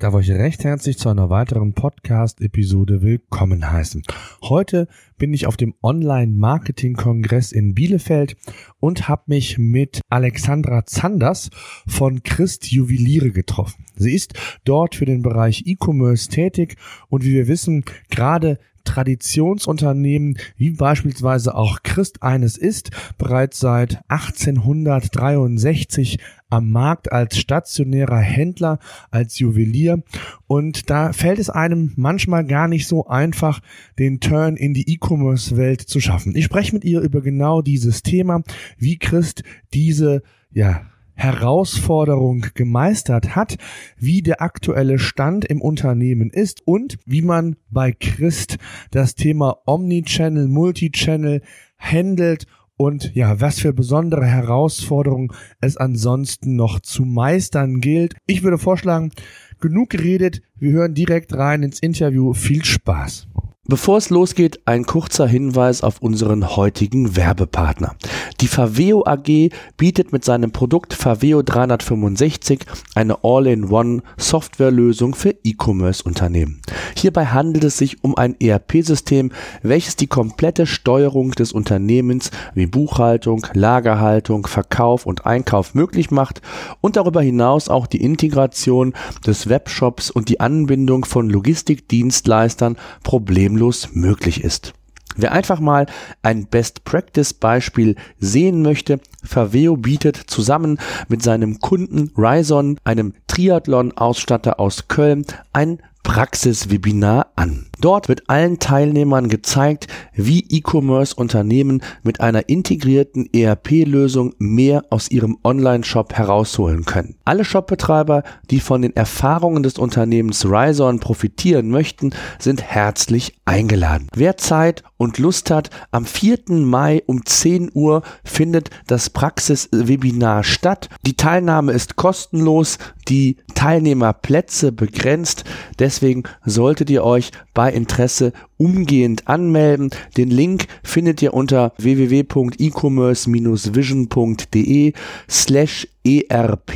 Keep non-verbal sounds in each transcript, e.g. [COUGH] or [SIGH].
darf euch recht herzlich zu einer weiteren Podcast-Episode willkommen heißen. Heute bin ich auf dem Online-Marketing-Kongress in Bielefeld und habe mich mit Alexandra Zanders von Christ Juweliere getroffen. Sie ist dort für den Bereich E-Commerce tätig und wie wir wissen, gerade Traditionsunternehmen, wie beispielsweise auch Christ eines ist, bereits seit 1863 am Markt als stationärer Händler, als Juwelier. Und da fällt es einem manchmal gar nicht so einfach, den Turn in die E-Commerce-Welt zu schaffen. Ich spreche mit ihr über genau dieses Thema, wie Christ diese, ja, Herausforderung gemeistert hat, wie der aktuelle Stand im Unternehmen ist und wie man bei Christ das Thema Omnichannel, Multichannel handelt und ja, was für besondere Herausforderungen es ansonsten noch zu meistern gilt. Ich würde vorschlagen, genug geredet, wir hören direkt rein ins Interview. Viel Spaß. Bevor es losgeht, ein kurzer Hinweis auf unseren heutigen Werbepartner. Die Faveo AG bietet mit seinem Produkt Faveo 365 eine All-in-One Softwarelösung für E-Commerce-Unternehmen. Hierbei handelt es sich um ein ERP-System, welches die komplette Steuerung des Unternehmens wie Buchhaltung, Lagerhaltung, Verkauf und Einkauf möglich macht und darüber hinaus auch die Integration des Webshops und die Anbindung von Logistikdienstleistern problemlos problemlos möglich ist. Wer einfach mal ein Best-Practice-Beispiel sehen möchte, Faveo bietet zusammen mit seinem Kunden Ryzon, einem Triathlon-Ausstatter aus Köln, ein Praxiswebinar an. Dort wird allen Teilnehmern gezeigt, wie E-Commerce-Unternehmen mit einer integrierten ERP-Lösung mehr aus ihrem Online-Shop herausholen können. Alle Shopbetreiber, die von den Erfahrungen des Unternehmens Ryzon profitieren möchten, sind herzlich eingeladen. Wer Zeit und Lust hat, am 4. Mai um 10 Uhr findet das Praxiswebinar statt. Die Teilnahme ist kostenlos, die Teilnehmerplätze begrenzt. Deswegen solltet ihr euch bei Interesse umgehend anmelden. Den Link findet ihr unter www.ecommerce-vision.de slash erp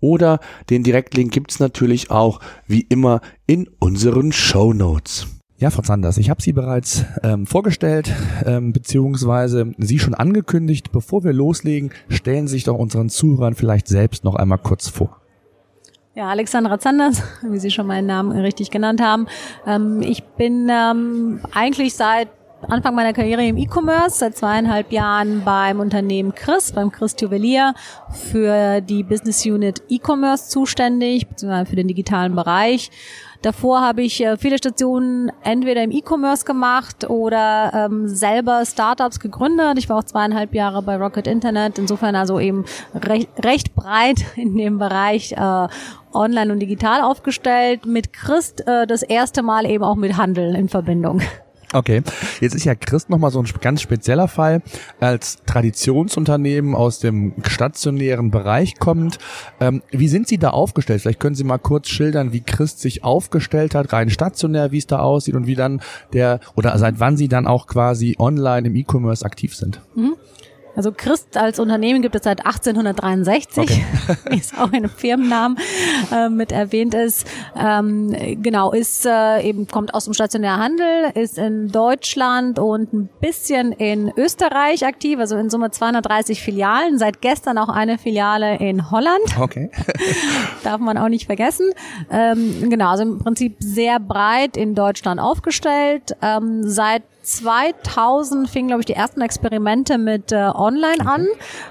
oder den Direktlink gibt es natürlich auch wie immer in unseren Show Notes. Ja, Frau Zanders, ich habe Sie bereits ähm, vorgestellt, ähm, beziehungsweise Sie schon angekündigt. Bevor wir loslegen, stellen Sie sich doch unseren Zuhörern vielleicht selbst noch einmal kurz vor. Ja, Alexandra Zanders, [LAUGHS] wie Sie schon meinen Namen richtig genannt haben. Ähm, ich bin ähm, eigentlich seit Anfang meiner Karriere im E-Commerce, seit zweieinhalb Jahren beim Unternehmen Chris, beim Chris Juwelier, für die Business Unit E-Commerce zuständig, beziehungsweise für den digitalen Bereich. Davor habe ich äh, viele Stationen entweder im E-Commerce gemacht oder ähm, selber Startups gegründet. Ich war auch zweieinhalb Jahre bei Rocket Internet. Insofern also eben recht, recht breit [LAUGHS] in dem Bereich äh, online und digital aufgestellt. Mit Christ äh, das erste Mal eben auch mit Handeln in Verbindung. Okay, jetzt ist ja Christ nochmal so ein ganz spezieller Fall. Als Traditionsunternehmen aus dem stationären Bereich kommend, ähm, wie sind Sie da aufgestellt? Vielleicht können Sie mal kurz schildern, wie Christ sich aufgestellt hat, rein stationär, wie es da aussieht und wie dann der, oder seit wann Sie dann auch quasi online im E-Commerce aktiv sind. Mhm. Also Christ als Unternehmen gibt es seit 1863, okay. [LAUGHS] ist auch in einem Firmennamen äh, mit erwähnt ist. Ähm, genau, ist äh, eben kommt aus dem stationären Handel, ist in Deutschland und ein bisschen in Österreich aktiv, also in Summe 230 Filialen. Seit gestern auch eine Filiale in Holland. Okay. [LAUGHS] Darf man auch nicht vergessen. Ähm, genau, also im Prinzip sehr breit in Deutschland aufgestellt. Ähm, seit 2000 fingen, glaube ich, die ersten Experimente mit äh, Online an.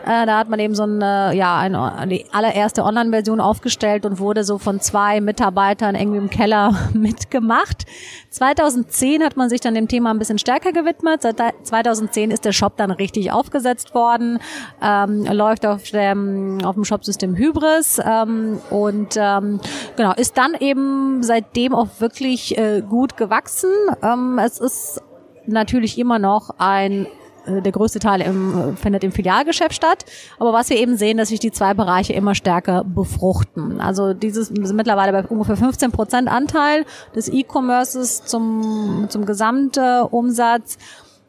Äh, da hat man eben so eine, ja, eine, die allererste Online-Version aufgestellt und wurde so von zwei Mitarbeitern irgendwie im Keller [LAUGHS] mitgemacht. 2010 hat man sich dann dem Thema ein bisschen stärker gewidmet. Seit 2010 ist der Shop dann richtig aufgesetzt worden, ähm, läuft auf dem, auf dem Shopsystem Hybris ähm, und ähm, genau ist dann eben seitdem auch wirklich äh, gut gewachsen. Ähm, es ist natürlich immer noch ein äh, der größte Teil im, äh, findet im Filialgeschäft statt. Aber was wir eben sehen, dass sich die zwei Bereiche immer stärker befruchten. Also dieses sind mittlerweile bei ungefähr 15 Prozent Anteil des E-Commerces zum, zum Gesamtumsatz.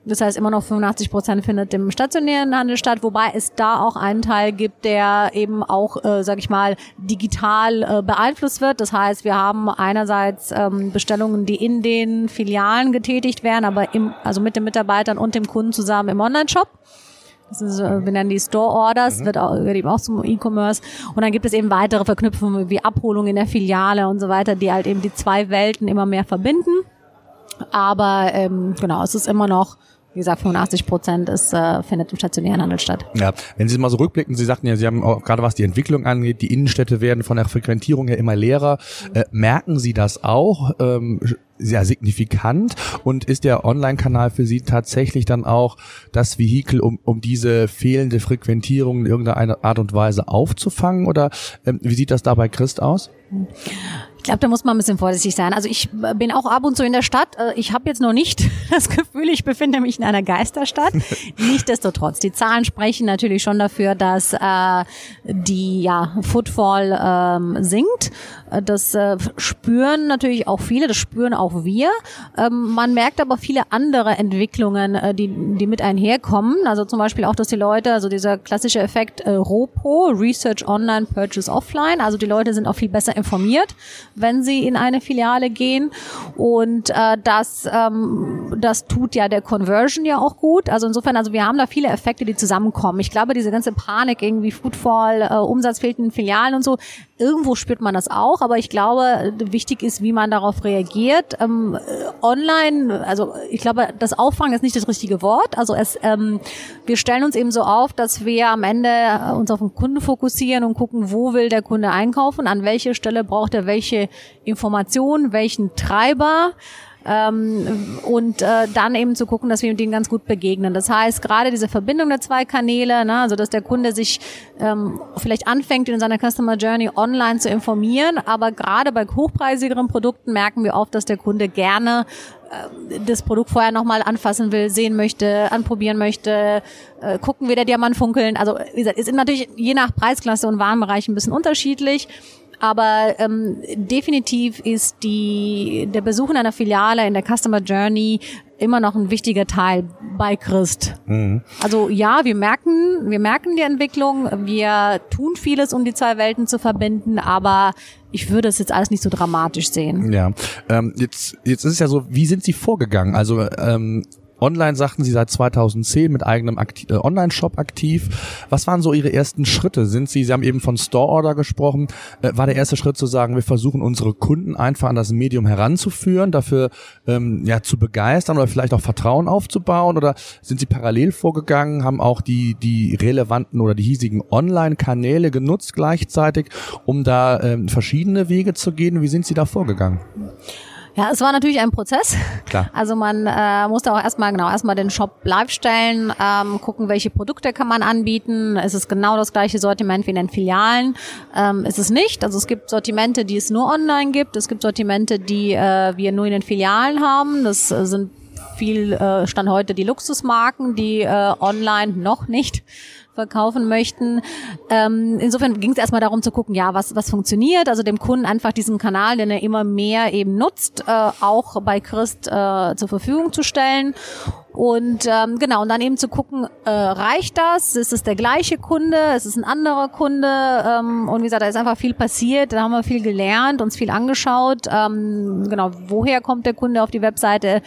Das heißt, immer noch 85 Prozent findet im stationären Handel statt, wobei es da auch einen Teil gibt, der eben auch, äh, sag ich mal, digital äh, beeinflusst wird. Das heißt, wir haben einerseits ähm, Bestellungen, die in den Filialen getätigt werden, aber im, also mit den Mitarbeitern und dem Kunden zusammen im Online-Shop. Das ist, äh, wir nennen die Store Orders, mhm. wird, auch, wird eben auch zum E-Commerce. Und dann gibt es eben weitere Verknüpfungen wie Abholung in der Filiale und so weiter, die halt eben die zwei Welten immer mehr verbinden. Aber ähm, genau, es ist immer noch wie gesagt, 85 Prozent ist, äh, findet im stationären Handel statt. Ja, wenn Sie mal so rückblicken, Sie sagten ja, Sie haben auch gerade was die Entwicklung angeht, die Innenstädte werden von der Frequentierung her immer leerer. Äh, merken Sie das auch? Ähm, sehr signifikant und ist der Online-Kanal für Sie tatsächlich dann auch das Vehikel, um, um diese fehlende Frequentierung in irgendeiner Art und Weise aufzufangen oder ähm, wie sieht das da bei Christ aus? Ich glaube, da muss man ein bisschen vorsichtig sein. Also ich bin auch ab und zu in der Stadt. Äh, ich habe jetzt noch nicht [LAUGHS] das Gefühl, ich befinde mich in einer Geisterstadt. [LAUGHS] Nichtsdestotrotz, die Zahlen sprechen natürlich schon dafür, dass äh, die ja, Footfall ähm, sinkt. Äh, das äh, spüren natürlich auch viele, das spüren auch wir. Ähm, man merkt aber viele andere Entwicklungen, äh, die, die mit einherkommen. Also zum Beispiel auch, dass die Leute, also dieser klassische Effekt äh, ROPO, Research Online, Purchase Offline, also die Leute sind auch viel besser informiert wenn sie in eine Filiale gehen. Und äh, das, ähm, das tut ja der Conversion ja auch gut. Also insofern, also wir haben da viele Effekte, die zusammenkommen. Ich glaube, diese ganze Panik, irgendwie Foodfall, äh, Umsatz fehlt in Filialen und so, irgendwo spürt man das auch. Aber ich glaube, wichtig ist, wie man darauf reagiert. Ähm, online, also ich glaube, das Auffangen ist nicht das richtige Wort. Also es, ähm, wir stellen uns eben so auf, dass wir am Ende äh, uns auf den Kunden fokussieren und gucken, wo will der Kunde einkaufen, an welche Stelle braucht er welche Information, welchen Treiber ähm, und äh, dann eben zu gucken, dass wir denen ganz gut begegnen. Das heißt, gerade diese Verbindung der zwei Kanäle, ne, also dass der Kunde sich ähm, vielleicht anfängt, in seiner Customer Journey online zu informieren, aber gerade bei hochpreisigeren Produkten merken wir oft, dass der Kunde gerne äh, das Produkt vorher nochmal anfassen will, sehen möchte, anprobieren möchte, äh, gucken, wie der Diamant funkeln. Also wie gesagt, ist natürlich je nach Preisklasse und Warenbereich ein bisschen unterschiedlich. Aber ähm, definitiv ist die, der Besuch in einer Filiale in der Customer Journey immer noch ein wichtiger Teil bei Christ. Mhm. Also ja, wir merken, wir merken die Entwicklung, wir tun vieles, um die zwei Welten zu verbinden, aber ich würde es jetzt alles nicht so dramatisch sehen. Ja, ähm, jetzt jetzt ist es ja so, wie sind Sie vorgegangen? Also ähm, Online sagten Sie seit 2010 mit eigenem äh, Online-Shop aktiv. Was waren so Ihre ersten Schritte? Sind Sie, Sie haben eben von Store-Order gesprochen, äh, war der erste Schritt zu sagen, wir versuchen unsere Kunden einfach an das Medium heranzuführen, dafür ähm, ja zu begeistern oder vielleicht auch Vertrauen aufzubauen? Oder sind Sie parallel vorgegangen, haben auch die, die relevanten oder die hiesigen Online-Kanäle genutzt gleichzeitig, um da ähm, verschiedene Wege zu gehen? Wie sind Sie da vorgegangen? Ja, es war natürlich ein Prozess. Klar. [LAUGHS] Also man äh, musste auch erstmal genau erstmal den Shop live stellen, ähm, gucken, welche Produkte kann man anbieten. Ist es genau das gleiche Sortiment wie in den Filialen? Ähm, ist es nicht. Also es gibt Sortimente, die es nur online gibt. Es gibt Sortimente, die äh, wir nur in den Filialen haben. Das äh, sind viel äh, stand heute die Luxusmarken, die äh, online noch nicht verkaufen möchten. Ähm, insofern ging es erstmal darum zu gucken, ja, was, was funktioniert, also dem Kunden einfach diesen Kanal, den er immer mehr eben nutzt, äh, auch bei Christ äh, zur Verfügung zu stellen. Und ähm, genau, und dann eben zu gucken, äh, reicht das? Ist es der gleiche Kunde? Ist es ein anderer Kunde? Ähm, und wie gesagt, da ist einfach viel passiert, da haben wir viel gelernt, uns viel angeschaut. Ähm, genau, woher kommt der Kunde auf die Webseite?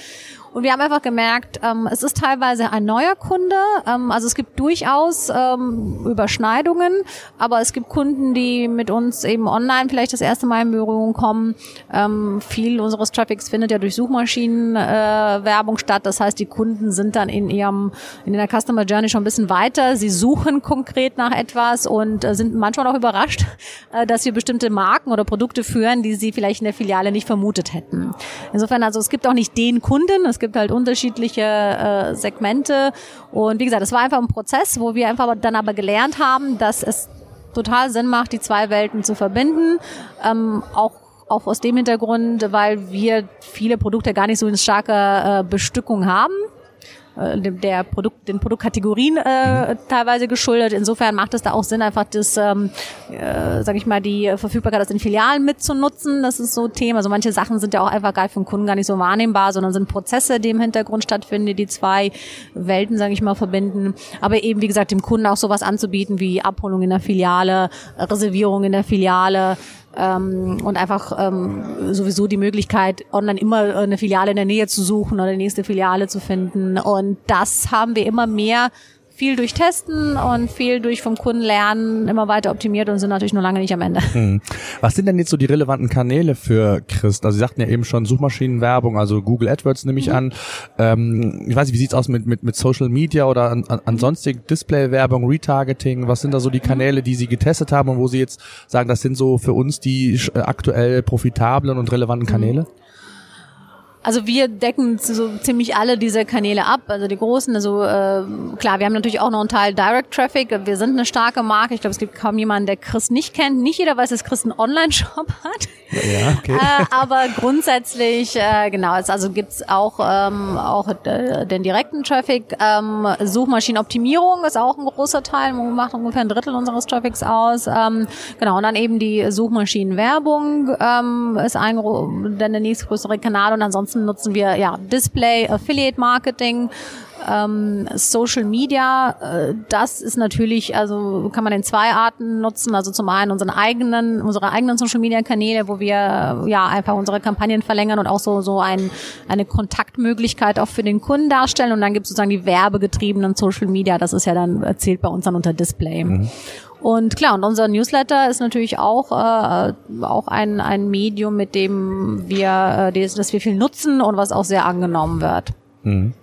Und wir haben einfach gemerkt, ähm, es ist teilweise ein neuer Kunde. Ähm, also es gibt durchaus ähm, Überschneidungen, aber es gibt Kunden, die mit uns eben online vielleicht das erste Mal in Berührung kommen. Ähm, viel unseres Traffics findet ja durch Suchmaschinenwerbung äh, statt. Das heißt, die Kunden sind dann in ihrem in der Customer Journey schon ein bisschen weiter. Sie suchen konkret nach etwas und äh, sind manchmal auch überrascht, [LAUGHS] äh, dass wir bestimmte Marken oder Produkte führen, die sie vielleicht in der Filiale nicht vermutet hätten. Insofern also es gibt auch nicht den Kunden. Es gibt halt unterschiedliche äh, Segmente. Und wie gesagt, es war einfach ein Prozess, wo wir einfach dann aber gelernt haben, dass es total Sinn macht, die zwei Welten zu verbinden. Ähm, auch auch aus dem Hintergrund, weil wir viele Produkte gar nicht so in starker äh, Bestückung haben. Äh, der Produkt, den Produktkategorien äh, teilweise geschuldet. Insofern macht es da auch Sinn, einfach das, ähm, äh, sag ich mal, die Verfügbarkeit aus den Filialen mitzunutzen. Das ist so Thema. Also manche Sachen sind ja auch einfach geil für den Kunden gar nicht so wahrnehmbar, sondern sind Prozesse, die im Hintergrund stattfinden, die die zwei Welten, sage ich mal, verbinden. Aber eben, wie gesagt, dem Kunden auch sowas anzubieten wie Abholung in der Filiale, Reservierung in der Filiale, ähm, und einfach ähm, sowieso die Möglichkeit, online immer eine Filiale in der Nähe zu suchen oder die nächste Filiale zu finden. Und das haben wir immer mehr viel durch Testen und viel durch vom Kunden lernen immer weiter optimiert und sind natürlich nur lange nicht am Ende. Hm. Was sind denn jetzt so die relevanten Kanäle für Christ? Also Sie sagten ja eben schon Suchmaschinenwerbung, also Google AdWords nehme ich mhm. an. Ähm, ich weiß nicht, wie sieht's aus mit, mit, mit Social Media oder an, an, ansonstig Displaywerbung, Retargeting? Was sind da so die Kanäle, die Sie getestet haben und wo Sie jetzt sagen, das sind so für uns die äh, aktuell profitablen und relevanten Kanäle? Mhm. Also wir decken so ziemlich alle diese Kanäle ab, also die großen. Also äh, klar, wir haben natürlich auch noch einen Teil Direct Traffic. Wir sind eine starke Marke. Ich glaube, es gibt kaum jemanden, der Chris nicht kennt. Nicht jeder weiß, dass Chris einen Online-Shop [LAUGHS] hat. Ja, okay. äh, aber grundsätzlich, äh, genau, also gibt's auch ähm, auch äh, den direkten Traffic. Ähm, Suchmaschinenoptimierung ist auch ein großer Teil. Macht ungefähr ein Drittel unseres Traffics aus. Ähm, genau und dann eben die Suchmaschinenwerbung ähm, ist ein dann der nächstgrößere Kanal und ansonsten Ansonsten nutzen wir ja Display, Affiliate Marketing, ähm, Social Media. Äh, das ist natürlich, also kann man in zwei Arten nutzen. Also zum einen unseren eigenen, unsere eigenen Social Media Kanäle, wo wir ja einfach unsere Kampagnen verlängern und auch so so ein, eine Kontaktmöglichkeit auch für den Kunden darstellen. Und dann gibt es sozusagen die werbegetriebenen Social Media. Das ist ja dann erzählt bei uns dann unter Display. Mhm. Und klar, und unser Newsletter ist natürlich auch, äh, auch ein, ein Medium, mit dem wir, äh, das, wir viel nutzen und was auch sehr angenommen wird. Mhm.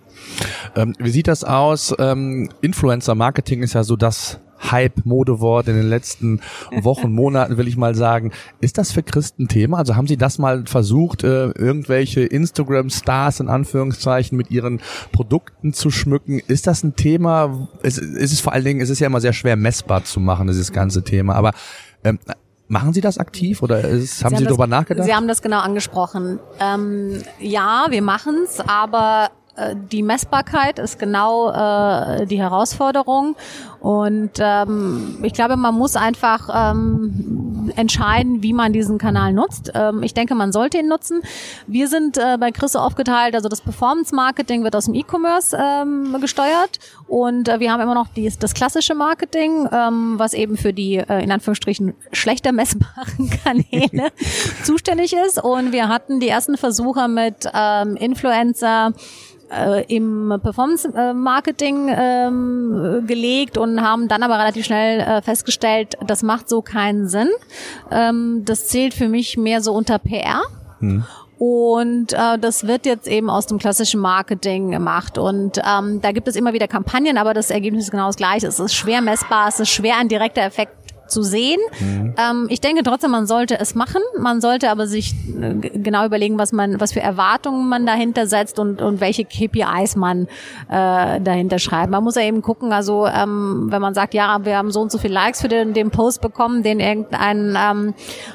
Ähm, wie sieht das aus? Ähm, Influencer-Marketing ist ja so das Hype-Modewort in den letzten Wochen, Monaten, will ich mal sagen. Ist das für Christen Thema? Also haben Sie das mal versucht, äh, irgendwelche Instagram-Stars in Anführungszeichen mit ihren Produkten zu schmücken? Ist das ein Thema? Es, es ist vor allen Dingen, es ist ja immer sehr schwer messbar zu machen, dieses ganze Thema. Aber ähm, Machen Sie das aktiv oder ist, haben Sie, Sie darüber nachgedacht? Sie haben das genau angesprochen. Ähm, ja, wir machen's, aber die Messbarkeit ist genau äh, die Herausforderung. Und ähm, ich glaube, man muss einfach ähm, entscheiden, wie man diesen Kanal nutzt. Ähm, ich denke, man sollte ihn nutzen. Wir sind äh, bei Chris aufgeteilt, also das Performance-Marketing wird aus dem E-Commerce ähm, gesteuert und äh, wir haben immer noch die, das klassische Marketing, ähm, was eben für die äh, in Anführungsstrichen schlechter messbaren [LAUGHS] Kanäle [LAUGHS] zuständig ist. Und wir hatten die ersten Versuche mit ähm, Influencer, äh, im Performance-Marketing ähm, gelegt und haben dann aber relativ schnell äh, festgestellt, das macht so keinen Sinn. Ähm, das zählt für mich mehr so unter PR. Hm. Und äh, das wird jetzt eben aus dem klassischen Marketing gemacht. Und ähm, da gibt es immer wieder Kampagnen, aber das Ergebnis ist genau das gleiche. Es ist schwer messbar, es ist schwer ein direkter Effekt zu sehen. Mhm. Ähm, ich denke trotzdem, man sollte es machen. Man sollte aber sich äh, genau überlegen, was man, was für Erwartungen man dahinter setzt und, und welche KPIs man äh, dahinter schreibt. Man muss ja eben gucken, also ähm, wenn man sagt, ja, wir haben so und so viele Likes für den, den Post bekommen, den irgendein ähm,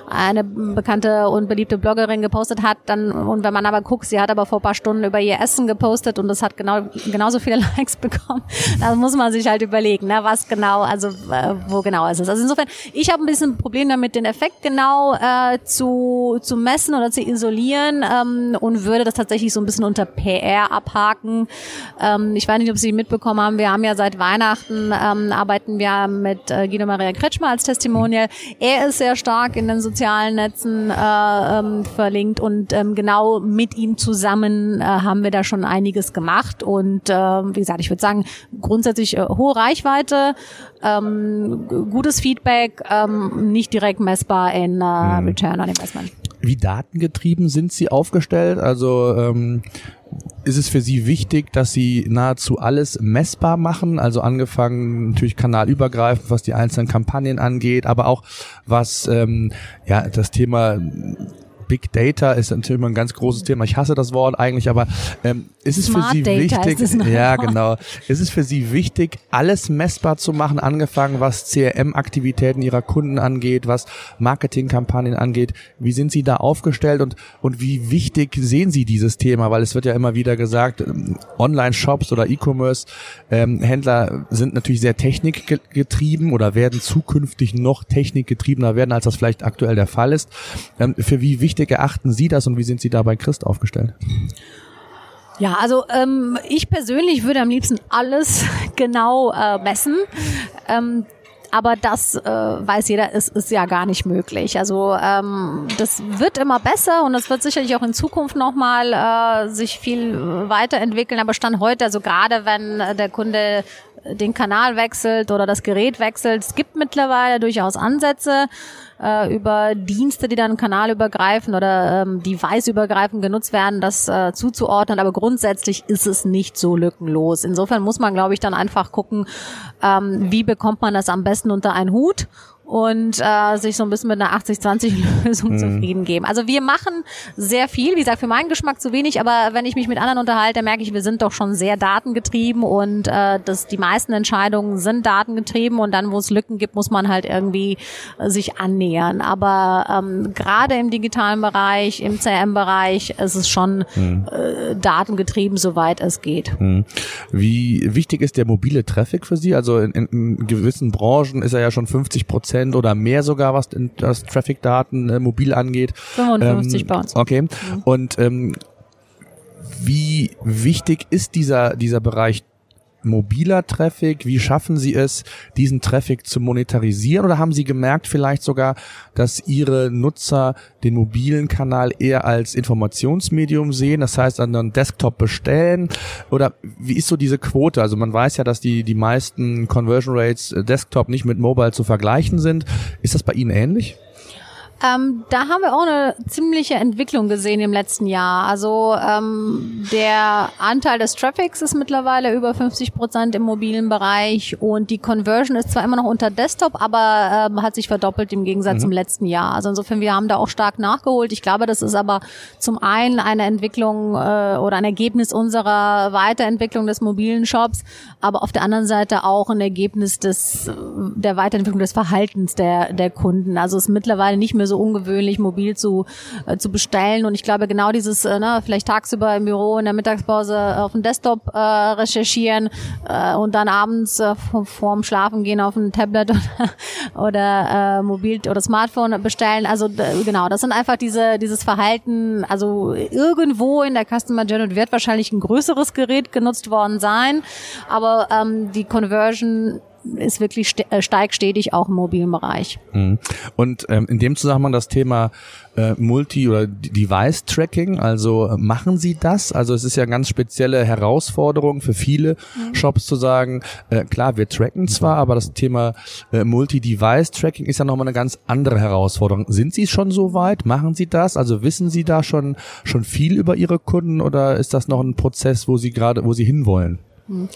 eine bekannte und beliebte Bloggerin gepostet hat, dann und wenn man aber guckt, sie hat aber vor ein paar Stunden über ihr Essen gepostet und das hat genau genauso viele [LAUGHS] Likes bekommen, dann muss man sich halt überlegen, ne, was genau, also äh, wo genau ist es. Also insofern ich habe ein bisschen ein Problem damit, den Effekt genau äh, zu, zu messen oder zu isolieren ähm, und würde das tatsächlich so ein bisschen unter PR abhaken. Ähm, ich weiß nicht, ob Sie mitbekommen haben, wir haben ja seit Weihnachten ähm, arbeiten wir mit äh, Guido Maria Kretschmer als Testimonial. Er ist sehr stark in den sozialen Netzen äh, ähm, verlinkt und ähm, genau mit ihm zusammen äh, haben wir da schon einiges gemacht und äh, wie gesagt, ich würde sagen, grundsätzlich äh, hohe Reichweite, ähm, gutes Feedback, ähm, nicht direkt messbar in äh, mhm. Return on Investment. Wie datengetrieben sind Sie aufgestellt? Also ähm, ist es für Sie wichtig, dass Sie nahezu alles messbar machen? Also angefangen natürlich kanalübergreifend, was die einzelnen Kampagnen angeht, aber auch was ähm, ja das Thema Big Data ist natürlich immer ein ganz großes Thema. Ich hasse das Wort eigentlich, aber ähm, ist es Smart für Sie Data wichtig? ja, genau. Ist es für Sie wichtig, alles messbar zu machen, angefangen was CRM-Aktivitäten Ihrer Kunden angeht, was Marketingkampagnen angeht? Wie sind Sie da aufgestellt und und wie wichtig sehen Sie dieses Thema? Weil es wird ja immer wieder gesagt, ähm, Online-Shops oder E-Commerce-Händler sind natürlich sehr technikgetrieben oder werden zukünftig noch technikgetriebener werden, als das vielleicht aktuell der Fall ist. Ähm, für wie wichtig erachten Sie das und wie sind Sie da bei Christ aufgestellt? Ja, also ähm, ich persönlich würde am liebsten alles [LAUGHS] genau äh, messen. Ähm, aber das äh, weiß jeder, ist, ist ja gar nicht möglich. Also ähm, das wird immer besser und das wird sicherlich auch in Zukunft nochmal äh, sich viel weiterentwickeln. Aber Stand heute, also gerade wenn äh, der Kunde den Kanal wechselt oder das Gerät wechselt, es gibt mittlerweile durchaus Ansätze äh, über Dienste, die dann kanalübergreifend oder ähm, deviceübergreifend genutzt werden, das äh, zuzuordnen. Aber grundsätzlich ist es nicht so lückenlos. Insofern muss man, glaube ich, dann einfach gucken, ähm, wie bekommt man das am besten unter einen Hut und äh, sich so ein bisschen mit einer 80-20-Lösung mhm. zufrieden geben. Also wir machen sehr viel, wie gesagt, für meinen Geschmack zu wenig, aber wenn ich mich mit anderen unterhalte, merke ich, wir sind doch schon sehr datengetrieben und äh, dass die meisten Entscheidungen sind datengetrieben und dann, wo es Lücken gibt, muss man halt irgendwie äh, sich annähern. Aber ähm, gerade im digitalen Bereich, im CRM-Bereich ist es schon mhm. äh, datengetrieben, soweit es geht. Mhm. Wie wichtig ist der mobile Traffic für Sie? Also in, in gewissen Branchen ist er ja schon 50 Prozent Prozent oder mehr sogar, was das Traffic-Daten äh, mobil angeht. 55 ähm, bei uns. Okay. Mhm. Und ähm, wie wichtig ist dieser, dieser Bereich mobiler Traffic? Wie schaffen Sie es, diesen Traffic zu monetarisieren? Oder haben Sie gemerkt vielleicht sogar, dass Ihre Nutzer den mobilen Kanal eher als Informationsmedium sehen? Das heißt, an einem Desktop bestellen? Oder wie ist so diese Quote? Also man weiß ja, dass die, die meisten Conversion Rates äh, Desktop nicht mit Mobile zu vergleichen sind. Ist das bei Ihnen ähnlich? Ähm, da haben wir auch eine ziemliche Entwicklung gesehen im letzten Jahr. Also ähm, der Anteil des Traffics ist mittlerweile über 50 Prozent im mobilen Bereich und die Conversion ist zwar immer noch unter Desktop, aber ähm, hat sich verdoppelt im Gegensatz mhm. zum letzten Jahr. Also insofern, wir haben da auch stark nachgeholt. Ich glaube, das ist aber zum einen eine Entwicklung äh, oder ein Ergebnis unserer Weiterentwicklung des mobilen Shops, aber auf der anderen Seite auch ein Ergebnis des der Weiterentwicklung des Verhaltens der der Kunden. Also es ist mittlerweile nicht mehr mir so ungewöhnlich, mobil zu, äh, zu bestellen. Und ich glaube, genau dieses, äh, ne, vielleicht tagsüber im Büro in der Mittagspause auf dem Desktop äh, recherchieren äh, und dann abends äh, vorm Schlafen gehen auf ein Tablet [LAUGHS] oder, oder äh, Mobil oder Smartphone bestellen. Also genau, das sind einfach diese dieses Verhalten. Also irgendwo in der Customer Journey wird wahrscheinlich ein größeres Gerät genutzt worden sein, aber ähm, die Conversion ist wirklich st äh, steigt stetig auch im mobilen Bereich. Mhm. Und ähm, in dem Zusammenhang das Thema äh, Multi- oder Device-Tracking, also äh, machen Sie das? Also es ist ja eine ganz spezielle Herausforderung für viele mhm. Shops zu sagen, äh, klar, wir tracken zwar, aber das Thema äh, Multi-Device-Tracking ist ja nochmal eine ganz andere Herausforderung. Sind Sie schon so weit? Machen Sie das? Also wissen Sie da schon, schon viel über Ihre Kunden oder ist das noch ein Prozess, wo Sie gerade, wo Sie hinwollen? Hm.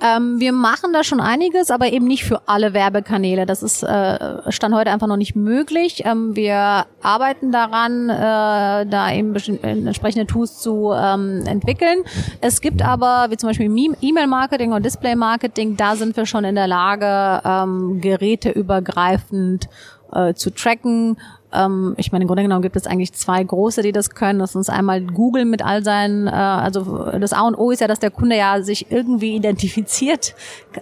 Ähm, wir machen da schon einiges, aber eben nicht für alle Werbekanäle. Das ist äh, stand heute einfach noch nicht möglich. Ähm, wir arbeiten daran, äh, da eben entsprechende Tools zu ähm, entwickeln. Es gibt aber, wie zum Beispiel E-Mail-Marketing und Display-Marketing, da sind wir schon in der Lage, ähm, geräteübergreifend äh, zu tracken ähm, ich meine, im Grunde genommen gibt es eigentlich zwei große, die das können. Das ist einmal Google mit all seinen, äh, also das A und O ist ja, dass der Kunde ja sich irgendwie identifiziert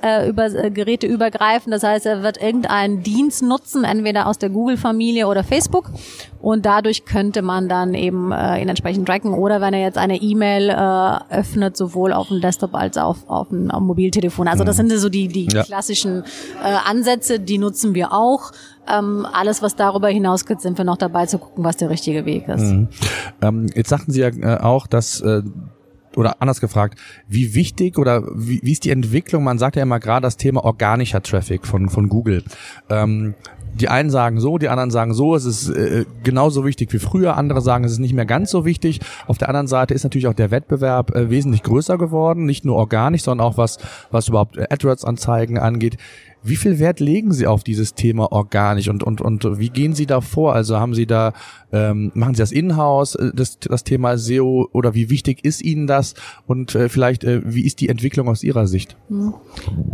äh, über äh, Geräte übergreifen. Das heißt, er wird irgendeinen Dienst nutzen, entweder aus der Google-Familie oder Facebook. Und dadurch könnte man dann eben äh, ihn entsprechend tracken. Oder wenn er jetzt eine E-Mail äh, öffnet, sowohl auf dem Desktop als auch auf, auf dem, auf dem Mobiltelefon. Also das mhm. sind so die, die ja. klassischen äh, Ansätze, die nutzen wir auch. Ähm, alles, was darüber hinausgeht, sind wir noch dabei zu gucken, was der richtige Weg ist. Mhm. Ähm, jetzt sagten Sie ja äh, auch, dass äh, oder anders gefragt, wie wichtig oder wie, wie ist die Entwicklung? Man sagt ja immer gerade das Thema organischer Traffic von, von Google. Ähm, die einen sagen so, die anderen sagen so, es ist äh, genauso wichtig wie früher, andere sagen, es ist nicht mehr ganz so wichtig. Auf der anderen Seite ist natürlich auch der Wettbewerb äh, wesentlich größer geworden, nicht nur organisch, sondern auch was, was überhaupt AdWords-Anzeigen angeht. Wie viel Wert legen Sie auf dieses Thema organisch und, und, und wie gehen Sie da vor? Also haben Sie da, ähm, machen Sie das in-house, äh, das, das Thema SEO oder wie wichtig ist Ihnen das und äh, vielleicht, äh, wie ist die Entwicklung aus Ihrer Sicht? Hm.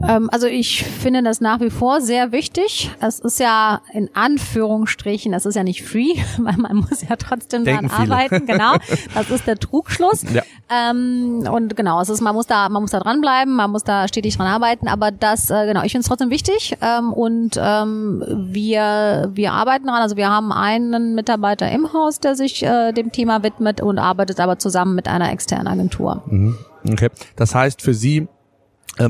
Ähm, also ich finde das nach wie vor sehr wichtig. Es ist ja in Anführungsstrichen, es ist ja nicht free, [LAUGHS] weil man muss ja trotzdem Denken dran viele. arbeiten. Genau, [LAUGHS] das ist der Trugschluss. Ja. Ähm, und genau, es ist, man muss da, man muss da dranbleiben, man muss da stetig dran arbeiten. Aber das, äh, genau, ich finde es trotzdem wichtig. Ähm, und ähm, wir, wir arbeiten dran. Also wir haben einen Mitarbeiter im Haus, der sich äh, dem Thema widmet und arbeitet aber zusammen mit einer externen Agentur. Mhm. Okay. Das heißt für Sie,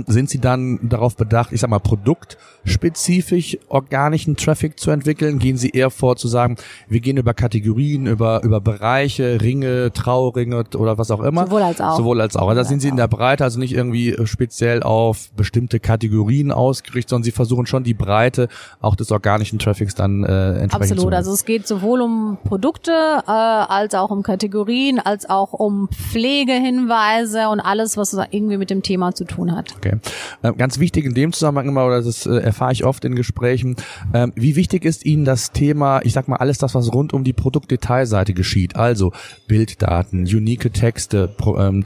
sind Sie dann darauf bedacht, ich sag mal, produktspezifisch organischen Traffic zu entwickeln? Gehen Sie eher vor zu sagen, wir gehen über Kategorien, über, über Bereiche, Ringe, Trauringe oder was auch immer? Sowohl als auch. Sowohl als auch. Also da sind Sie in der Breite, also nicht irgendwie äh, speziell auf bestimmte Kategorien ausgerichtet, sondern Sie versuchen schon die Breite auch des organischen Traffics dann äh, entsprechend Absolut. zu Also es geht sowohl um Produkte äh, als auch um Kategorien, als auch um Pflegehinweise und alles, was irgendwie mit dem Thema zu tun hat. Okay. Ähm, ganz wichtig in dem Zusammenhang immer, oder das äh, erfahre ich oft in Gesprächen, ähm, wie wichtig ist Ihnen das Thema, ich sag mal, alles das, was rund um die Produktdetailseite geschieht, also Bilddaten, unique Texte, ähm,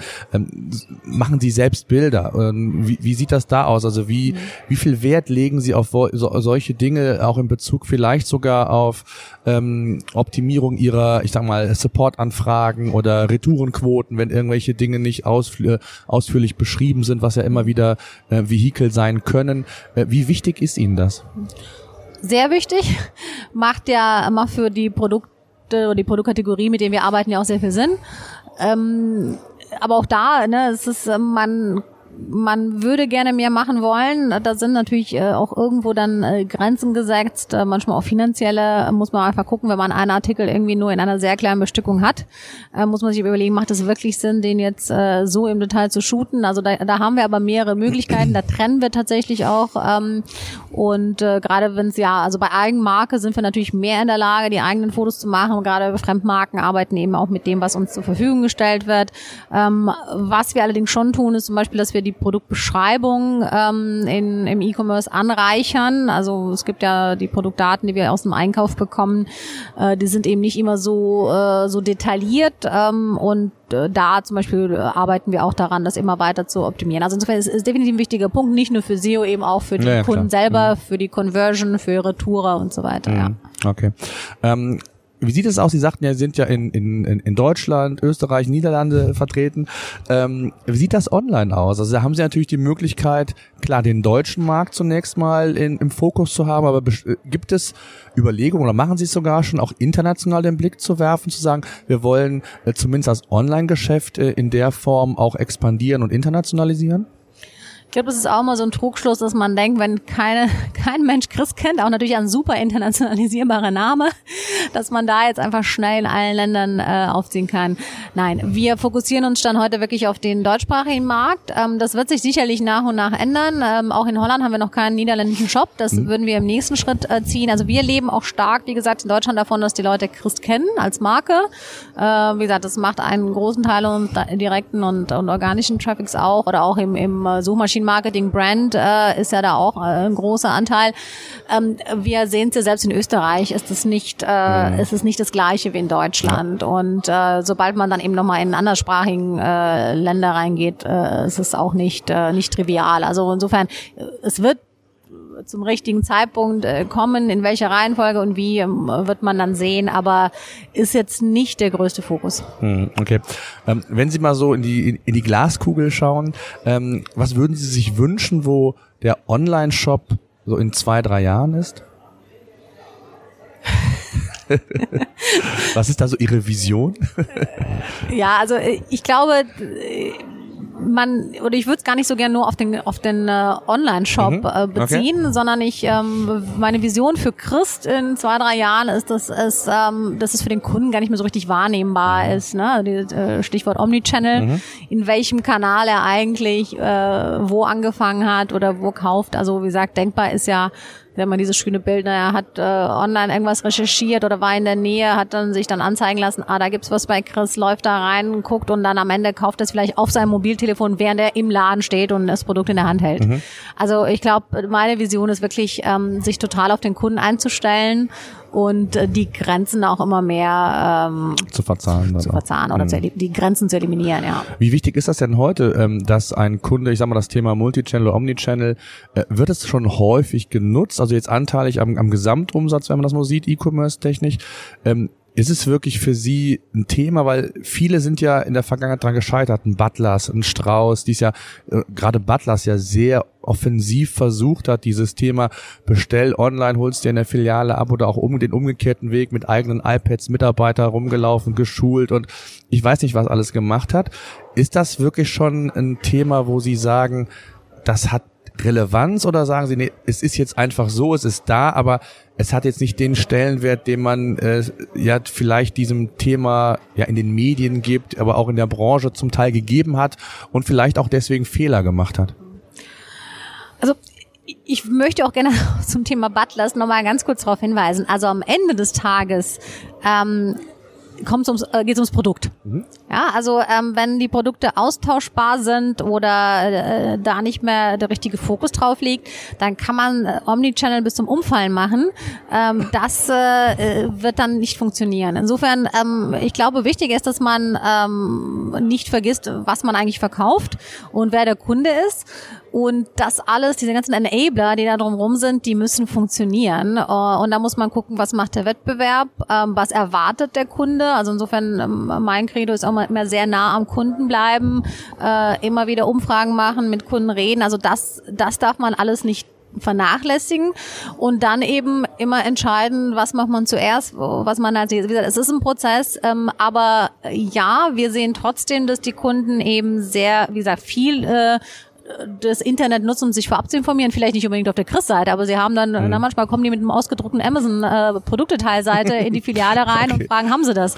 machen Sie selbst Bilder? Wie, wie sieht das da aus? Also wie, Mhm. wie viel Wert legen Sie auf solche Dinge, auch in Bezug vielleicht sogar auf ähm, Optimierung Ihrer, ich sag mal, Support-Anfragen oder Retourenquoten, wenn irgendwelche Dinge nicht ausfl- ausführlich beschrieben sind, was ja immer wieder äh, Vehikel sein können. Äh, wie wichtig ist Ihnen das? Sehr wichtig, macht ja immer für die Produkte oder die Produktkategorie, mit denen wir arbeiten, ja auch sehr viel Sinn. Ähm, aber auch da, ne, es ist, äh, man man würde gerne mehr machen wollen. Da sind natürlich äh, auch irgendwo dann äh, Grenzen gesetzt. Äh, manchmal auch finanzielle muss man einfach gucken, wenn man einen Artikel irgendwie nur in einer sehr kleinen Bestückung hat, muss man sich überlegen, macht es wirklich Sinn, den jetzt so im Detail zu shooten? Also da, da haben wir aber mehrere Möglichkeiten. Da trennen wir tatsächlich auch. Ähm, und gerade wenn es ja, also bei Eigenmarke sind wir natürlich mehr in der Lage, die eigenen Fotos zu machen. Und gerade Fremdmarken arbeiten eben auch mit dem, was uns zur Verfügung gestellt wird. Ähm, was wir allerdings schon tun, ist zum Beispiel, dass wir die Produktbeschreibung ähm, in, im E-Commerce anreichern. Also es gibt ja die Produktdaten, die wir aus dem Einkauf bekommen, äh, die sind eben nicht immer so, äh, so detailliert ähm, und äh, da zum Beispiel arbeiten wir auch daran, das immer weiter zu optimieren. Also insofern ist es definitiv ein wichtiger Punkt, nicht nur für SEO, eben auch für die Ja, ja, Kunden klar. selber, für die Conversion, für Retoure und so weiter. Ja. Mhm. Okay. Ähm, wie sieht es aus? Sie sagten ja, Sie sind ja in, in, in Deutschland, Österreich, Niederlande vertreten. Ähm, wie sieht das online aus? Also da haben Sie natürlich die Möglichkeit, klar, den deutschen Markt zunächst mal in, im Fokus zu haben, aber äh, gibt es Überlegungen oder machen Sie es sogar schon, auch international den Blick zu werfen, zu sagen, wir wollen äh, zumindest das Online-Geschäft äh, in der Form auch expandieren und internationalisieren? Ich glaube, das ist auch mal so ein Trugschluss, dass man denkt, wenn keine, [LAUGHS] kein Mensch Chris kennt, auch natürlich ein super internationalisierbarer Name, dass man da jetzt einfach schnell in allen Ländern äh, aufziehen kann. Nein, wir fokussieren uns dann heute wirklich auf den deutschsprachigen Markt. Ähm, das wird sich sicherlich nach und nach ändern. Ähm, auch in Holland haben wir noch keinen niederländischen Shop. Das würden wir im nächsten Schritt äh, ziehen. Also wir leben auch stark, wie gesagt, in Deutschland davon, dass die Leute Christ kennen als Marke. Äh, wie gesagt, das macht einen großen Teil unseres direkten und, und organischen Traffics auch oder auch im, im äh, Suchmaschinenmarketing Brand äh, ist ja da auch äh, ein großer Anteil. Ähm, wir sehen es ja selbst in Österreich ist es nicht äh, ist es nicht das gleiche wie in Deutschland und äh, sobald man dann eben nochmal in anderssprachigen äh, Länder reingeht, äh, ist es auch nicht äh, nicht trivial. Also insofern äh, es wird zum richtigen Zeitpunkt äh, kommen, in welcher Reihenfolge und wie ähm, wird man dann sehen, aber ist jetzt nicht der größte Fokus. Hm, Okay. Ähm, wenn Sie mal so in die, in die Glaskugel schauen, ähm, was würden Sie sich wünschen, wo der Online-Shop so in zwei, drei Jahren ist? [LAUGHS] was ist da so Ihre Vision? Ja, also äh, ich glaube, äh, man oder ich würde es gar nicht so gern nur auf den auf den äh, Online-Shop Mhm, äh, beziehen, sondern ich ähm, meine Vision für Christ in zwei drei Jahren ist, dass es ähm, dass es für den Kunden gar nicht mehr so richtig wahrnehmbar ist. Ne? Die, äh, Stichwort Omnichannel, in welchem Kanal er eigentlich äh, wo angefangen hat oder wo kauft. Also wie gesagt, denkbar ist ja wenn man dieses schöne Bild, er hat äh, online irgendwas recherchiert oder war in der Nähe, hat dann sich dann anzeigen lassen, ah, da gibt's was bei Chris, läuft da rein, guckt und dann am Ende kauft es vielleicht auf seinem Mobiltelefon, während er im Laden steht und das Produkt in der Hand hält. Mhm. Also ich glaube, meine Vision ist wirklich, ähm, sich total auf den Kunden einzustellen und äh, die Grenzen auch immer mehr ähm, zu verzahnen, zu verzahnen oder mhm. zu die Grenzen zu eliminieren. Ja. Wie wichtig ist das denn heute, ähm, dass ein Kunde, ich sag mal das Thema Multichannel oder Omnichannel, äh, wird es schon häufig genutzt? Also jetzt anteilig am, am Gesamtumsatz, wenn man das mal sieht, E-Commerce technisch. Ähm, ist es wirklich für Sie ein Thema, weil viele sind ja in der Vergangenheit dran gescheitert, ein Butlers, ein Strauß, die ist ja, äh, gerade Butlers ja sehr offensiv versucht hat, dieses Thema bestell online, holst dir in der Filiale ab oder auch um den umgekehrten Weg mit eigenen iPads Mitarbeiter rumgelaufen, geschult und ich weiß nicht, was alles gemacht hat. Ist das wirklich schon ein Thema, wo Sie sagen, das hat Relevanz oder sagen Sie, nee, es ist jetzt einfach so, es ist da, aber es hat jetzt nicht den Stellenwert, den man äh, ja vielleicht diesem Thema ja in den Medien gibt, aber auch in der Branche zum Teil gegeben hat und vielleicht auch deswegen Fehler gemacht hat? Also ich möchte auch gerne [LAUGHS] zum Thema Butlers nochmal ganz kurz darauf hinweisen. Also am Ende des Tages ähm, kommt ums, äh, geht ums Produkt. Mhm. Ja, also ähm, wenn die Produkte austauschbar sind oder äh, da nicht mehr der richtige Fokus drauf liegt, dann kann man äh, Omnichannel bis zum Umfallen machen. Ähm, das äh, wird dann nicht funktionieren. Insofern, ähm, ich glaube, wichtig ist, dass man ähm, nicht vergisst, was man eigentlich verkauft und wer der Kunde ist. Und das alles, diese ganzen Enabler, die da drumherum sind, die müssen funktionieren. Äh, und da muss man gucken, was macht der Wettbewerb, ähm, was erwartet der Kunde. Also insofern, ähm, mein Credo ist auch immer sehr nah am Kunden bleiben, äh, immer wieder Umfragen machen, mit Kunden reden. Also das, das darf man alles nicht vernachlässigen und dann eben immer entscheiden, was macht man zuerst, was man halt, wie gesagt, es ist ein Prozess, ähm, aber ja, wir sehen trotzdem, dass die Kunden eben sehr, wie gesagt, viel äh, das Internet nutzen, um sich vorab zu informieren, vielleicht nicht unbedingt auf der Chris-Seite, aber sie haben dann, mhm. na, manchmal kommen die mit einem ausgedruckten Amazon-Produkteteilseite äh, in die Filiale [LAUGHS] rein okay. und fragen, haben sie das?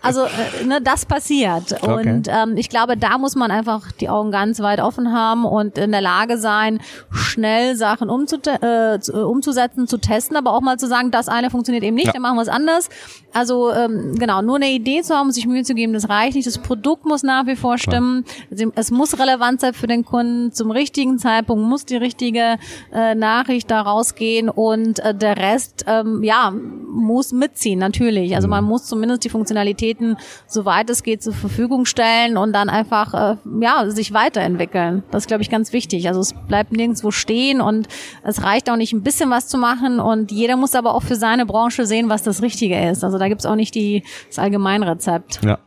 Also, äh, ne, das passiert. Okay. Und ähm, ich glaube, da muss man einfach die Augen ganz weit offen haben und in der Lage sein, schnell Sachen äh, umzusetzen, zu testen, aber auch mal zu sagen, das eine funktioniert eben nicht, ja. dann machen wir es anders. Also ähm, genau, nur eine Idee zu haben, sich Mühe zu geben, das reicht nicht. Das Produkt muss nach wie vor stimmen. Ja. Es muss relevant sein für den Kunden zum richtigen Zeitpunkt muss die richtige äh, Nachricht da rausgehen und äh, der Rest, ähm, ja, muss mitziehen, natürlich. Also man mhm. muss zumindest die Funktionalitäten, soweit es geht, zur Verfügung stellen und dann einfach, äh, ja, sich weiterentwickeln. Das ist, glaube ich, ganz wichtig. Also es bleibt nirgendwo stehen und es reicht auch nicht ein bisschen was zu machen und jeder muss aber auch für seine Branche sehen, was das Richtige ist. Also da gibt's auch nicht die, das Allgemeinrezept. Ja.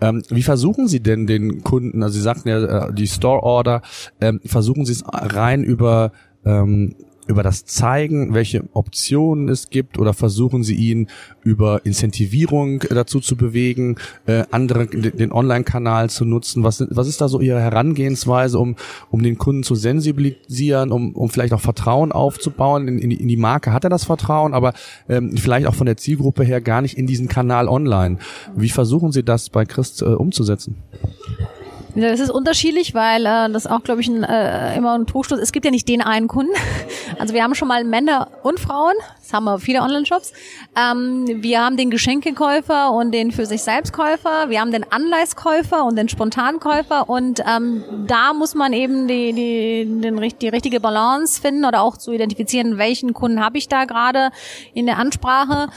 Ähm, wie versuchen Sie denn den Kunden, also Sie sagten ja äh, die Store Order, ähm, versuchen Sie es rein über ähm, über das Zeigen, welche Optionen es gibt oder versuchen Sie ihn über Incentivierung dazu zu bewegen, äh, andere den Online-Kanal zu nutzen? Was, was ist da so Ihre Herangehensweise, um, um den Kunden zu sensibilisieren, um, um vielleicht auch Vertrauen aufzubauen? In, in, in die Marke hat er das Vertrauen, aber ähm, vielleicht auch von der Zielgruppe her gar nicht in diesen Kanal online. Wie versuchen Sie das bei Christ äh, umzusetzen? Das ist unterschiedlich, weil äh, das auch, glaube ich, ein, äh, immer ein Trugschluss. Es gibt ja nicht den einen Kunden. [LAUGHS] Also wir haben schon mal Männer und Frauen. Das haben wir viele Online-Shops. Ähm, wir haben den Geschenkekäufer und den für sich selbst Käufer. Wir haben den Anleihskäufer und den Spontankäufer. Und ähm, da muss man eben die, die, den, die richtige Balance finden oder auch zu identifizieren, welchen Kunden habe ich da gerade in der Ansprache.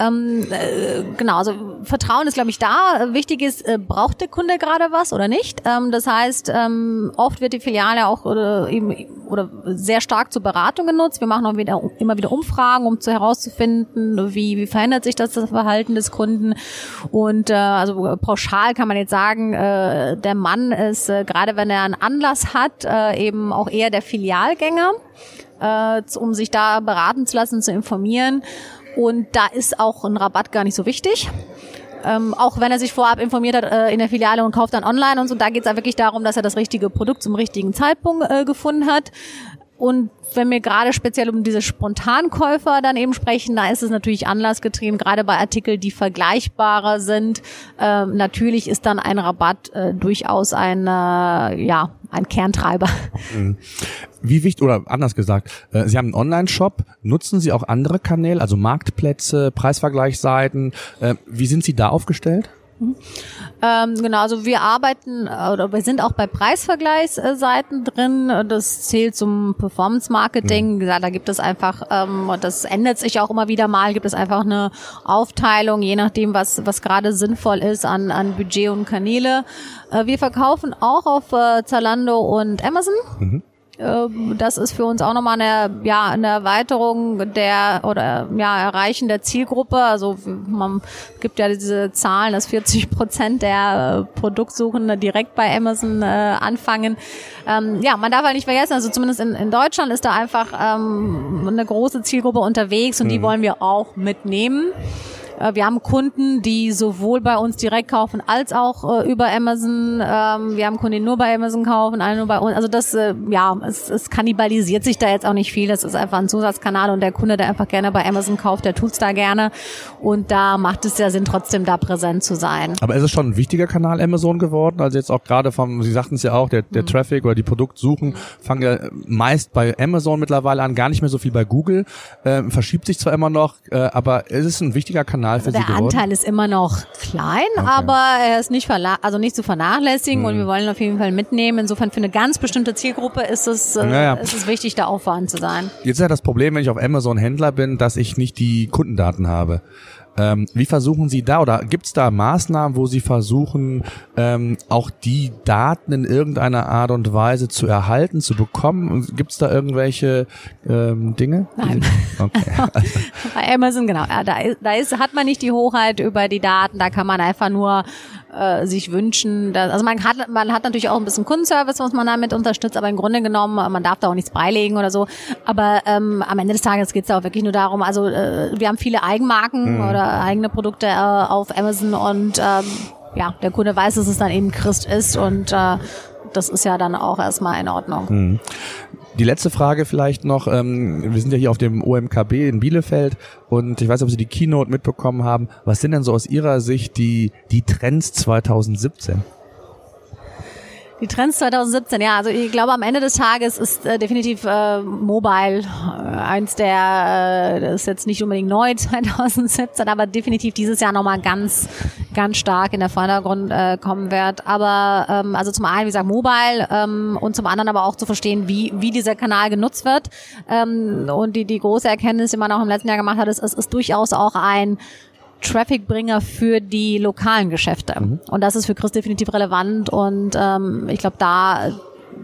Ähm, äh, genau, also Vertrauen ist, glaube ich, da. Wichtig ist, äh, braucht der Kunde gerade was oder nicht? Ähm, das heißt, ähm, oft wird die Filiale auch oder, eben, oder sehr stark zur Beratung genutzt. Wir machen auch wieder, immer wieder Umfragen, um zu herauszufinden, wie, wie verändert sich das, das Verhalten des Kunden. Und äh, also pauschal kann man jetzt sagen, äh, der Mann ist, äh, gerade wenn er einen Anlass hat, äh, eben auch eher der Filialgänger, äh, um sich da beraten zu lassen, zu informieren. Und da ist auch ein Rabatt gar nicht so wichtig. Ähm, auch wenn er sich vorab informiert hat äh, in der Filiale und kauft dann online und so, da geht es wirklich darum, dass er das richtige Produkt zum richtigen Zeitpunkt äh, gefunden hat. Und wenn wir gerade speziell um diese Spontankäufer dann eben sprechen, da ist es natürlich anlassgetrieben, gerade bei Artikeln, die vergleichbarer sind. Äh, natürlich ist dann ein Rabatt äh, durchaus ein, äh, ja, ein Kerntreiber. Mhm. Wie wichtig, oder anders gesagt, äh, Sie haben einen Online-Shop, nutzen Sie auch andere Kanäle, also Marktplätze, Preisvergleichsseiten. Äh, wie sind Sie da aufgestellt? Ähm, genau, also wir arbeiten äh, oder wir sind auch bei Preisvergleichsseiten drin. Das zählt zum Performance Marketing. Mhm. Da gibt es einfach, ähm, das ändert sich auch immer wieder mal, gibt es einfach eine Aufteilung, je nachdem, was, was gerade sinnvoll ist an, an Budget und Kanäle. Äh, wir verkaufen auch auf äh, Zalando und Amazon. Mhm. Ähm, das ist für uns auch nochmal eine, ja, eine Erweiterung der oder ja, Erreichen der Zielgruppe. Also man gibt ja diese Zahlen, dass 40 Prozent der äh, Produktsuchenden direkt bei Amazon äh, anfangen. Ähm, ja, man darf halt nicht vergessen, also zumindest in, in Deutschland ist da einfach ähm, eine große Zielgruppe unterwegs und mhm. die wollen wir auch mitnehmen. Äh, wir haben Kunden, die sowohl bei uns direkt kaufen als auch äh, über Amazon. Ähm, wir haben Kunden, die nur bei Amazon kaufen, alle nur bei uns. Also das, äh, ja, es, es kannibalisiert sich da jetzt auch nicht viel. Das ist einfach ein Zusatzkanal und der Kunde, der einfach gerne bei Amazon kauft, der tut's da gerne. Und da macht es ja Sinn, trotzdem da präsent zu sein. Aber ist es schon ein wichtiger Kanal Amazon geworden? Also jetzt auch gerade vom, Sie sagten es ja auch, der, der mhm. Traffic oder die Produktsuchen fangen ja meist bei Amazon mittlerweile an, gar nicht mehr so viel bei Google. Ähm, verschiebt sich zwar immer noch, äh, aber ist es ein wichtiger Kanal Kanal für also Sie geworden? Der Anteil ist immer noch klein, okay. aber er ist nicht also nicht zu vernachlässigen hm. und wir wollen auf jeden Fall mitnehmen. Insofern für eine ganz bestimmte Zielgruppe ist es, äh, naja. ist es wichtig, da aufwarten zu sein. Jetzt ist ja das Problem, wenn ich auf Amazon Händler bin, dass ich nicht die Kundendaten habe. Ähm, wie versuchen Sie da oder gibt es da Maßnahmen, wo Sie versuchen, ähm, auch die Daten in irgendeiner Art und Weise zu erhalten, zu bekommen? Gibt es da irgendwelche ähm, Dinge? Nein. Okay. [LAUGHS] Bei Amazon, genau. Da, ist, da ist, hat man nicht die Hoheit über die Daten, da kann man einfach nur äh, sich wünschen. Dass, also man hat, man hat natürlich auch ein bisschen Kundenservice, was man damit unterstützt, aber im Grunde genommen, man darf da auch nichts beilegen oder so. Aber ähm, am Ende des Tages geht es ja auch wirklich nur darum, also äh, wir haben viele Eigenmarken mhm. oder eigene Produkte äh, auf Amazon und ähm, ja, der Kunde weiß, dass es dann eben Christ ist und äh, das ist ja dann auch erstmal in Ordnung. Mhm. Die letzte Frage vielleicht noch. Ähm, wir sind ja hier auf dem OMKB in Bielefeld und ich weiß ob Sie die Keynote mitbekommen haben. Was sind denn so aus Ihrer Sicht die, die Trends 2017? Die Trends 2017, ja, also ich glaube am Ende des Tages ist äh, definitiv äh, Mobile äh, eins der, äh, das ist jetzt nicht unbedingt neu [LAUGHS] 2017, aber definitiv dieses Jahr nochmal ganz, ganz stark in der Vordergrund äh, kommen wird. Aber ähm, also zum einen, wie gesagt, Mobile ähm, und zum anderen aber auch zu verstehen, wie, wie dieser Kanal genutzt wird. Ähm, und die, die große Erkenntnis, die man auch im letzten Jahr gemacht hat, ist, es ist durchaus auch ein Trafficbringer für die lokalen Geschäfte. Mhm. Und das ist für Chris definitiv relevant und ähm, ich glaube, da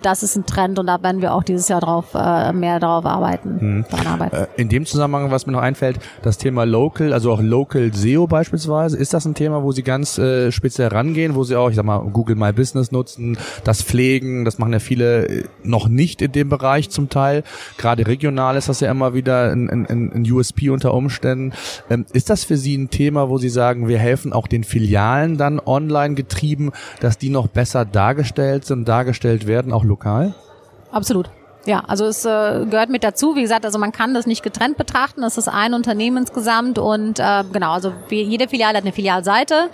das ist ein Trend und da werden wir auch dieses Jahr drauf äh, mehr darauf arbeiten. Hm. arbeiten. Äh, in dem Zusammenhang, was mir noch einfällt, das Thema Local, also auch Local SEO beispielsweise, ist das ein Thema, wo Sie ganz äh, speziell rangehen, wo Sie auch, ich sag mal, Google My Business nutzen, das pflegen, das machen ja viele äh, noch nicht in dem Bereich zum Teil. Gerade regional ist das ja immer wieder ein, ein, ein USP unter Umständen. Ähm, ist das für Sie ein Thema, wo Sie sagen, wir helfen auch den Filialen dann online getrieben, dass die noch besser dargestellt sind, dargestellt werden, auch lokal? Absolut. Ja, also es äh, gehört mit dazu. Wie gesagt, also man kann das nicht getrennt betrachten. Es ist ein Unternehmen insgesamt und äh, genau, also jede Filiale hat eine Filialseite,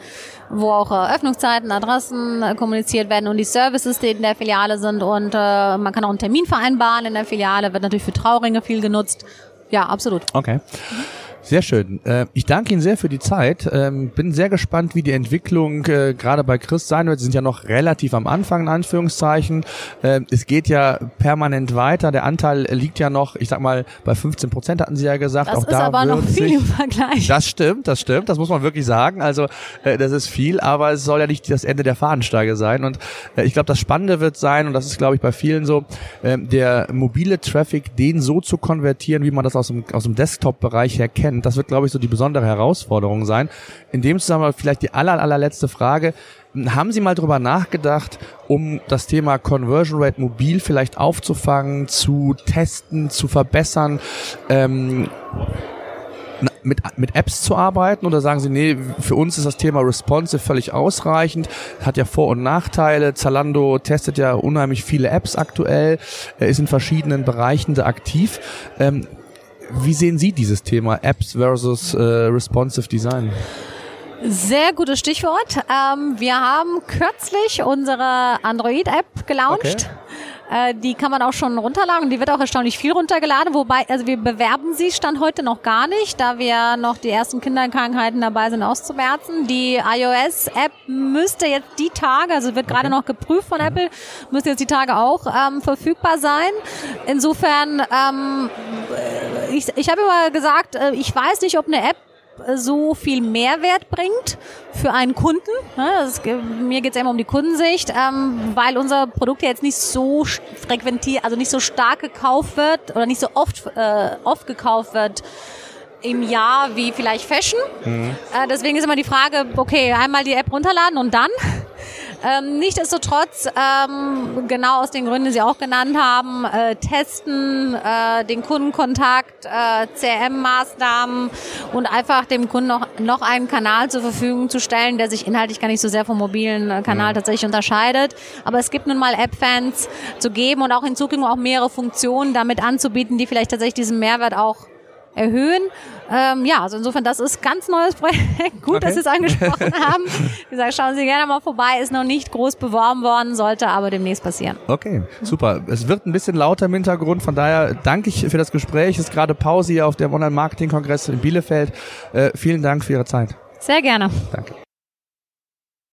wo auch äh, Öffnungszeiten, Adressen äh, kommuniziert werden und die Services, die in der Filiale sind und äh, man kann auch einen Termin vereinbaren in der Filiale. Wird natürlich für Trauringe viel genutzt. Ja, absolut. Okay. Mhm. Sehr schön. Äh, ich danke Ihnen sehr für die Zeit. Ähm, bin sehr gespannt, wie die Entwicklung äh, gerade bei Chris sein wird. Sie sind ja noch relativ am Anfang, in Anführungszeichen. Ähm, es geht ja permanent weiter. Der Anteil liegt ja noch, ich sag mal, bei 15 Prozent hatten Sie ja gesagt. Das Auch ist da aber noch viel im Vergleich. Das stimmt, das stimmt. Das muss man wirklich sagen. Also äh, das ist viel, aber es soll ja nicht das Ende der Fahnensteige sein. Und ich glaube, das Spannende wird sein, und das ist, glaube ich, bei vielen so, ähm, der mobile Traffic, den so zu konvertieren, wie man das aus dem, aus dem Desktop-Bereich her kennt, das wird, glaube ich, so die besondere Herausforderung sein. In dem Zusammenhang vielleicht die aller, allerletzte Frage. Haben Sie mal drüber nachgedacht, um das Thema Conversion Rate mobil vielleicht aufzufangen, zu testen, zu verbessern? Ähm, mit, mit Apps zu arbeiten oder sagen Sie, nee, für uns ist das Thema responsive völlig ausreichend, hat ja Vor- und Nachteile. Zalando testet ja unheimlich viele Apps aktuell, er ist in verschiedenen Bereichen da aktiv. Ähm, wie sehen Sie dieses Thema Apps versus äh, responsive Design? Sehr gutes Stichwort. Ähm, wir haben kürzlich unsere Android-App gelauncht. Okay. Äh, die kann man auch schon runterladen. Die wird auch erstaunlich viel runtergeladen. Wobei, also wir bewerben sie Stand heute noch gar nicht, da wir noch die ersten Kinderkrankheiten dabei sind auszumerzen. Die iOS-App müsste jetzt die Tage, also wird gerade noch geprüft von Apple, müsste jetzt die Tage auch ähm, verfügbar sein. Insofern, ähm, ich, ich habe immer gesagt, äh, ich weiß nicht, ob eine App so viel Mehrwert bringt für einen Kunden. Das, mir geht es immer um die Kundensicht, ähm, weil unser Produkt ja jetzt nicht so frequentiert, also nicht so stark gekauft wird oder nicht so oft, äh, oft gekauft wird im Jahr wie vielleicht Fashion. Mhm. Äh, deswegen ist immer die Frage, okay, einmal die App runterladen und dann. Ähm, Nichtsdestotrotz, ähm, genau aus den Gründen, die Sie auch genannt haben, äh, testen, äh, den Kundenkontakt, äh, CRM-Maßnahmen und einfach dem Kunden noch, noch einen Kanal zur Verfügung zu stellen, der sich inhaltlich gar nicht so sehr vom mobilen äh, Kanal mhm. tatsächlich unterscheidet. Aber es gibt nun mal App-Fans zu geben und auch in Zukunft auch mehrere Funktionen damit anzubieten, die vielleicht tatsächlich diesen Mehrwert auch erhöhen. Ähm, ja, also insofern, das ist ganz neues Projekt. [LAUGHS] Gut, okay. dass Sie es angesprochen [LAUGHS] haben. Wie gesagt, schauen Sie gerne mal vorbei. Ist noch nicht groß beworben worden, sollte aber demnächst passieren. Okay, super. Es wird ein bisschen lauter im Hintergrund. Von daher danke ich für das Gespräch. Es ist gerade Pause hier auf dem Online-Marketing-Kongress in Bielefeld. Äh, vielen Dank für Ihre Zeit. Sehr gerne. Danke.